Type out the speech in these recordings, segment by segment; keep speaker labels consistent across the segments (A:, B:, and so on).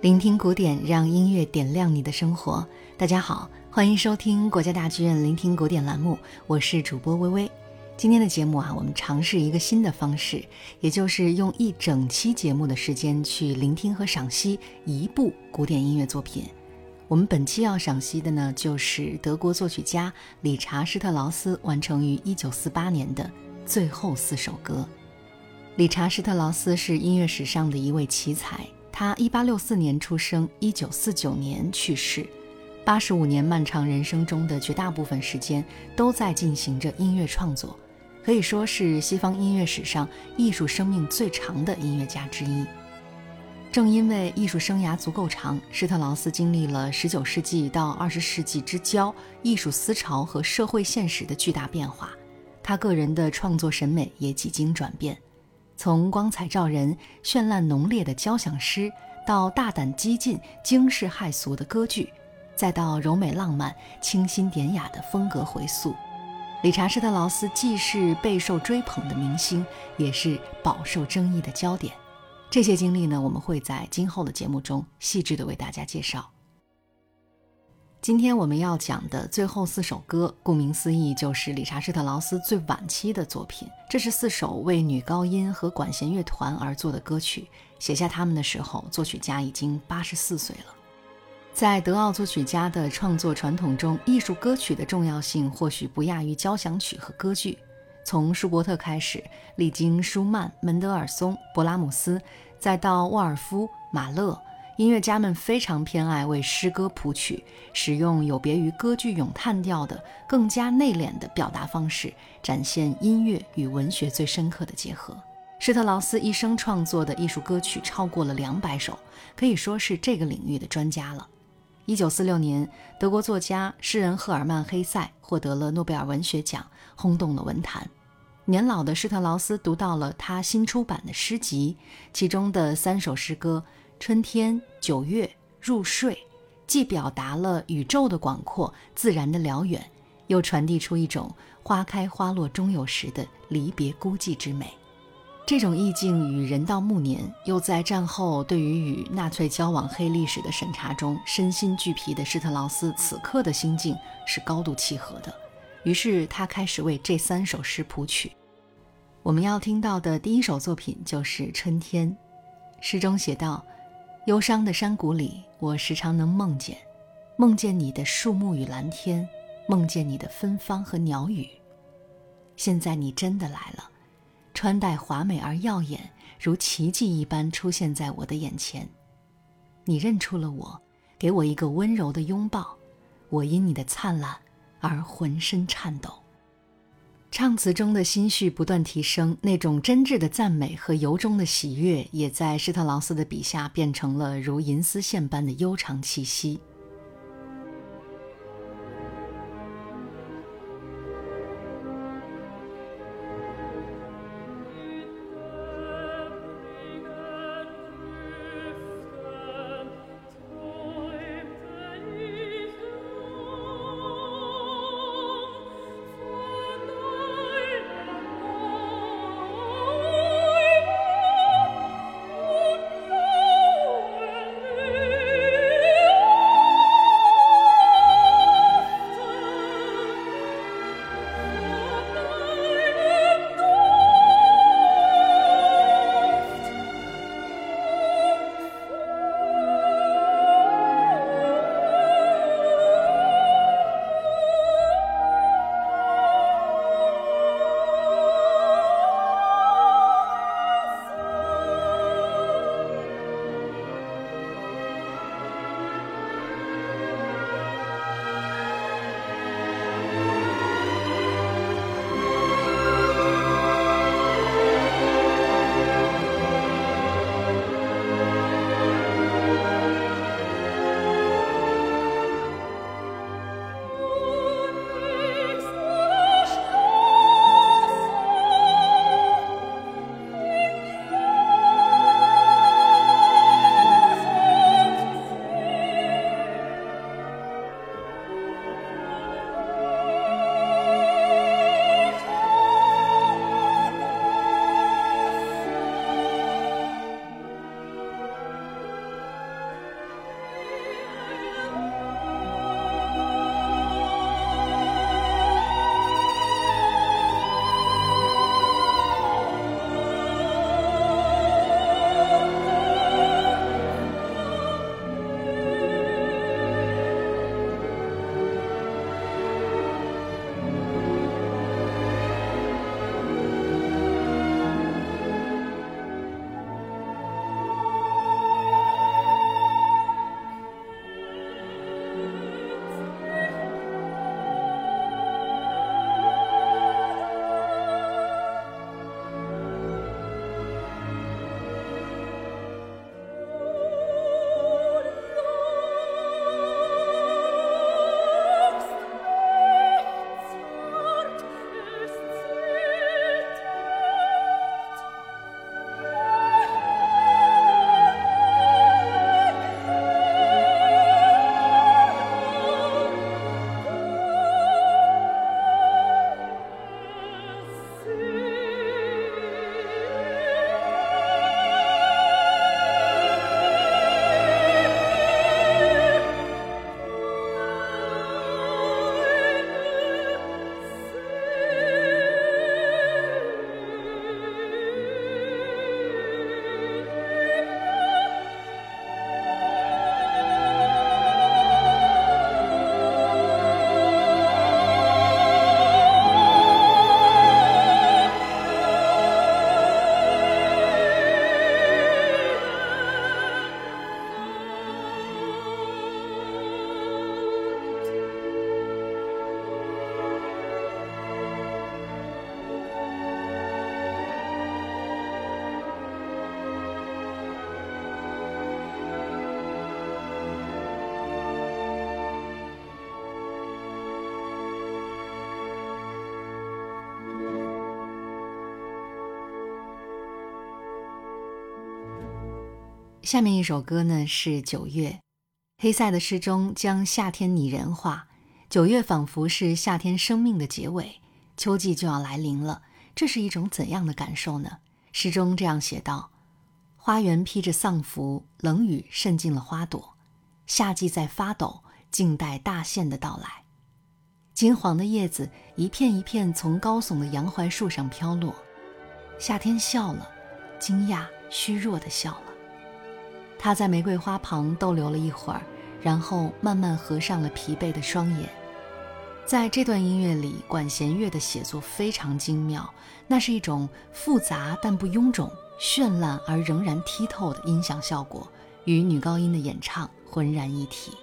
A: 聆听古典，让音乐点亮你的生活。大家好，欢迎收听国家大剧院聆听古典栏目，我是主播微微。今天的节目啊，我们尝试一个新的方式，也就是用一整期节目的时间去聆听和赏析一部古典音乐作品。我们本期要赏析的呢，就是德国作曲家理查施特劳斯完成于1948年的最后四首歌。理查施特劳斯是音乐史上的一位奇才。他1864年出生，1949年去世，85年漫长人生中的绝大部分时间都在进行着音乐创作，可以说是西方音乐史上艺术生命最长的音乐家之一。正因为艺术生涯足够长，施特劳斯经历了19世纪到20世纪之交艺术思潮和社会现实的巨大变化，他个人的创作审美也几经转变。从光彩照人、绚烂浓烈的交响诗，到大胆激进、惊世骇俗的歌剧，再到柔美浪漫、清新典雅的风格回溯，理查施特劳斯既是备受追捧的明星，也是饱受争议的焦点。这些经历呢，我们会在今后的节目中细致的为大家介绍。今天我们要讲的最后四首歌，顾名思义，就是理查施特劳斯最晚期的作品。这是四首为女高音和管弦乐团而作的歌曲。写下它们的时候，作曲家已经八十四岁了。在德奥作曲家的创作传统中，艺术歌曲的重要性或许不亚于交响曲和歌剧。从舒伯特开始，历经舒曼、门德尔松、勃拉姆斯，再到沃尔夫、马勒。音乐家们非常偏爱为诗歌谱曲，使用有别于歌剧咏叹调的更加内敛的表达方式，展现音乐与文学最深刻的结合。施特劳斯一生创作的艺术歌曲超过了两百首，可以说是这个领域的专家了。一九四六年，德国作家诗人赫尔曼·黑塞获得了诺贝尔文学奖，轰动了文坛。年老的施特劳斯读到了他新出版的诗集，其中的三首诗歌。春天、九月、入睡，既表达了宇宙的广阔、自然的辽远，又传递出一种花开花落终有时的离别孤寂之美。这种意境与人到暮年，又在战后对于与纳粹交往黑历史的审查中身心俱疲的施特劳斯此刻的心境是高度契合的。于是他开始为这三首诗谱曲。我们要听到的第一首作品就是《春天》，诗中写道。忧伤的山谷里，我时常能梦见，梦见你的树木与蓝天，梦见你的芬芳和鸟语。现在你真的来了，穿戴华美而耀眼，如奇迹一般出现在我的眼前。你认出了我，给我一个温柔的拥抱，我因你的灿烂而浑身颤抖。唱词中的心绪不断提升，那种真挚的赞美和由衷的喜悦，也在施特劳斯的笔下变成了如银丝线般的悠长气息。下面一首歌呢是九月，黑塞的诗中将夏天拟人化，九月仿佛是夏天生命的结尾，秋季就要来临了。这是一种怎样的感受呢？诗中这样写道：“花园披着丧服，冷雨渗进了花朵，夏季在发抖，静待大限的到来。金黄的叶子一片一片从高耸的杨槐树上飘落，夏天笑了，惊讶虚弱的笑了。他在玫瑰花旁逗留了一会儿，然后慢慢合上了疲惫的双眼。”在这段音乐里，管弦乐的写作非常精妙，那是一种复杂但不臃肿、绚烂而仍然剔透的音响效果，与女高音的演唱浑然一体。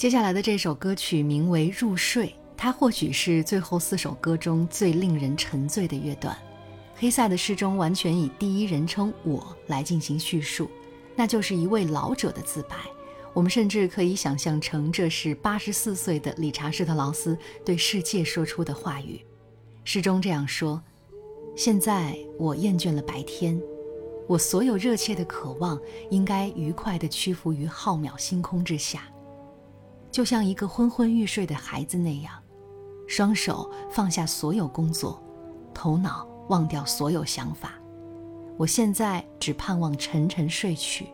A: 接下来的这首歌曲名为《入睡》，它或许是最后四首歌中最令人沉醉的乐段。黑塞的诗中完全以第一人称“我”来进行叙述，那就是一位老者的自白。我们甚至可以想象成这是八十四岁的理查施特劳斯对世界说出的话语。诗中这样说：“现在我厌倦了白天，我所有热切的渴望应该愉快地屈服于浩渺星空之下。”就像一个昏昏欲睡的孩子那样，双手放下所有工作，头脑忘掉所有想法。我现在只盼望沉沉睡去。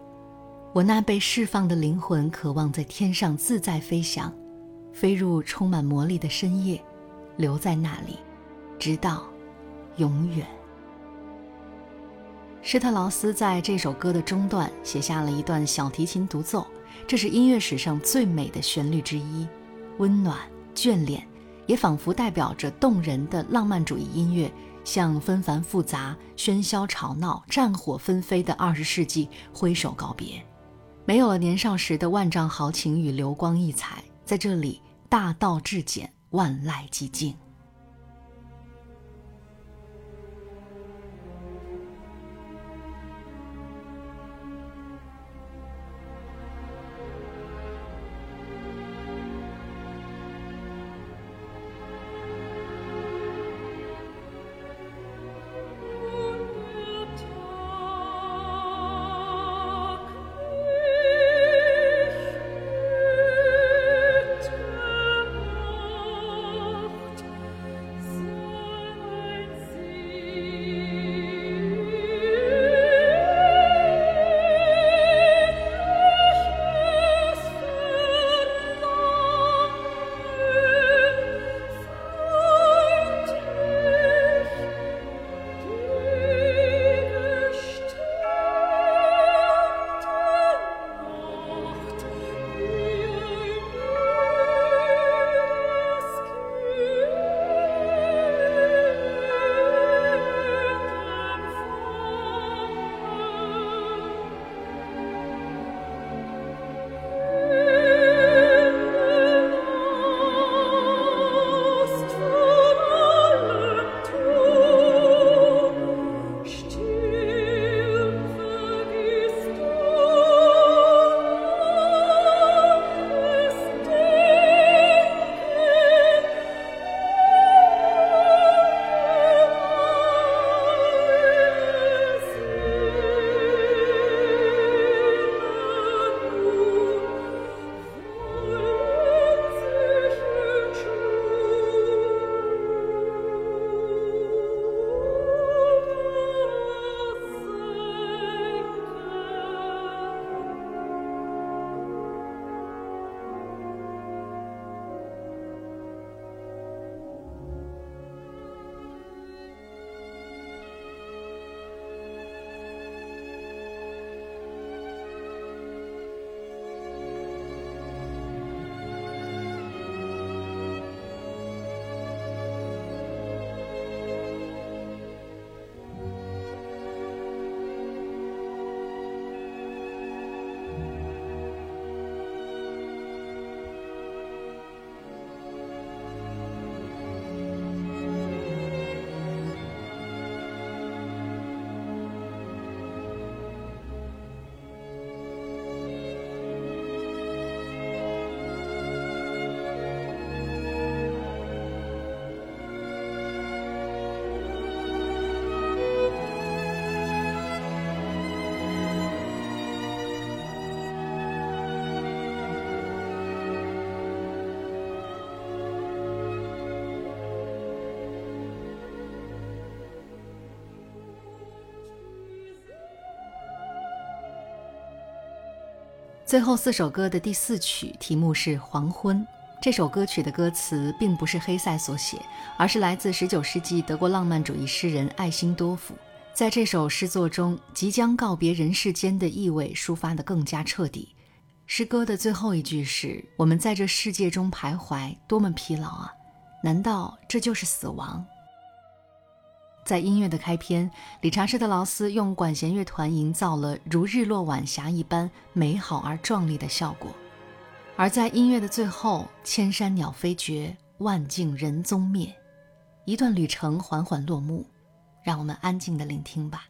A: 我那被释放的灵魂渴望在天上自在飞翔，飞入充满魔力的深夜，留在那里，直到永远。施特劳斯在这首歌的中段写下了一段小提琴独奏。这是音乐史上最美的旋律之一，温暖眷恋，也仿佛代表着动人的浪漫主义音乐，向纷繁复杂、喧嚣吵闹、战火纷飞的二十世纪挥手告别。没有了年少时的万丈豪情与流光溢彩，在这里大道至简，万籁寂静。最后四首歌的第四曲题目是《黄昏》。这首歌曲的歌词并不是黑塞所写，而是来自19世纪德国浪漫主义诗人艾辛多夫。在这首诗作中，即将告别人世间的意味抒发得更加彻底。诗歌的最后一句是：“我们在这世界中徘徊，多么疲劳啊！难道这就是死亡？”在音乐的开篇，理查施特劳斯用管弦乐团营造了如日落晚霞一般美好而壮丽的效果；而在音乐的最后，千山鸟飞绝，万径人踪灭，一段旅程缓缓落幕，让我们安静的聆听吧。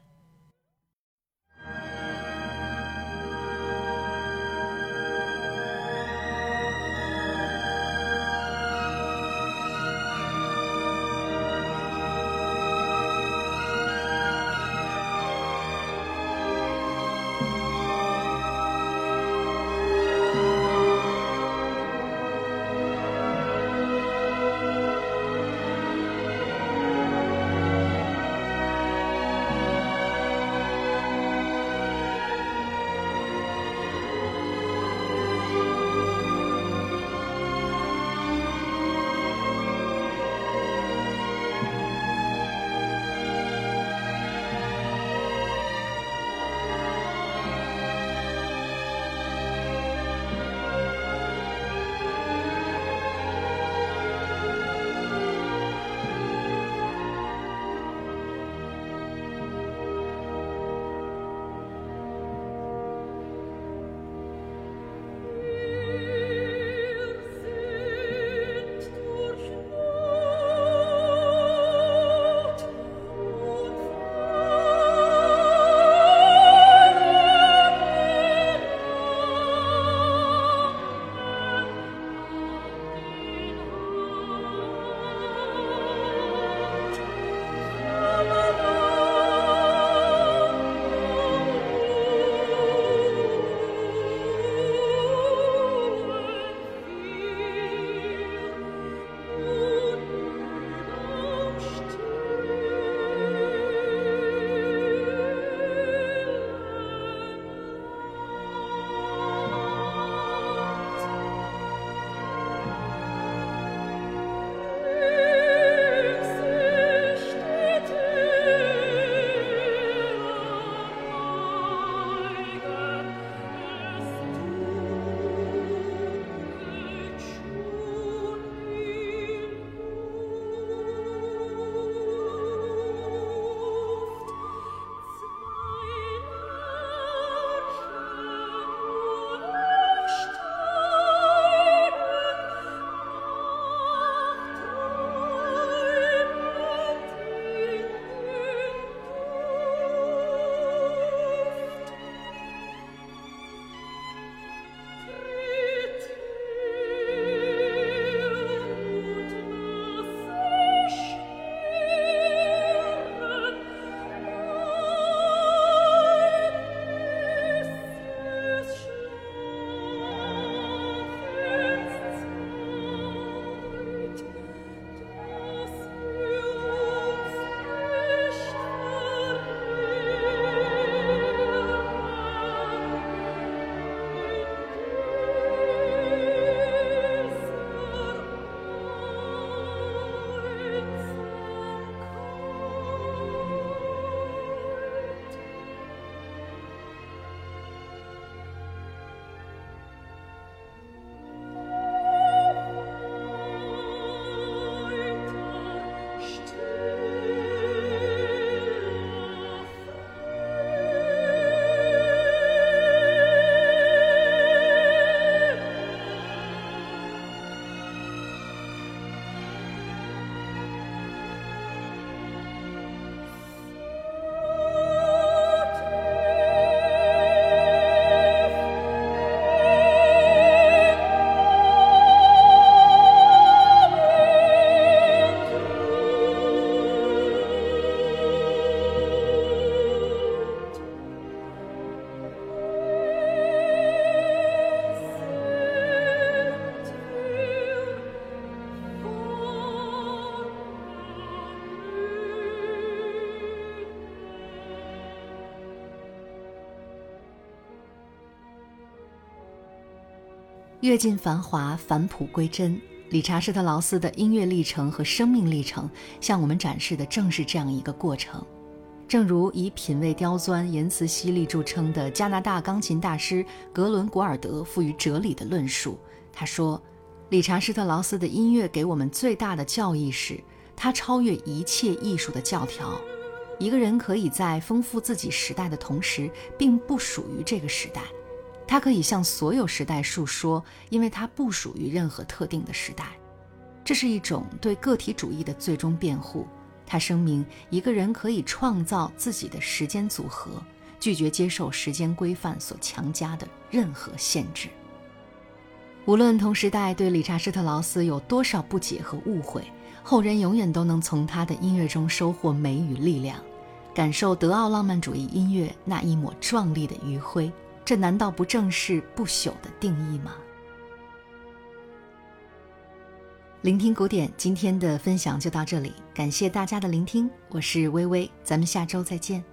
A: 阅尽繁华，返璞归真。理查施特劳斯的音乐历程和生命历程，向我们展示的正是这样一个过程。正如以品味刁钻、言辞犀利著称的加拿大钢琴大师格伦·古尔德赋予哲理的论述，他说：“理查施特劳斯的音乐给我们最大的教义是，他超越一切艺术的教条。一个人可以在丰富自己时代的同时，并不属于这个时代。”他可以向所有时代述说，因为他不属于任何特定的时代。这是一种对个体主义的最终辩护。他声明，一个人可以创造自己的时间组合，拒绝接受时间规范所强加的任何限制。无论同时代对理查施特劳斯有多少不解和误会，后人永远都能从他的音乐中收获美与力量，感受德奥浪漫主义音乐那一抹壮丽的余晖。这难道不正是不朽的定义吗？聆听古典，今天的分享就到这里，感谢大家的聆听，我是微微，咱们下周再见。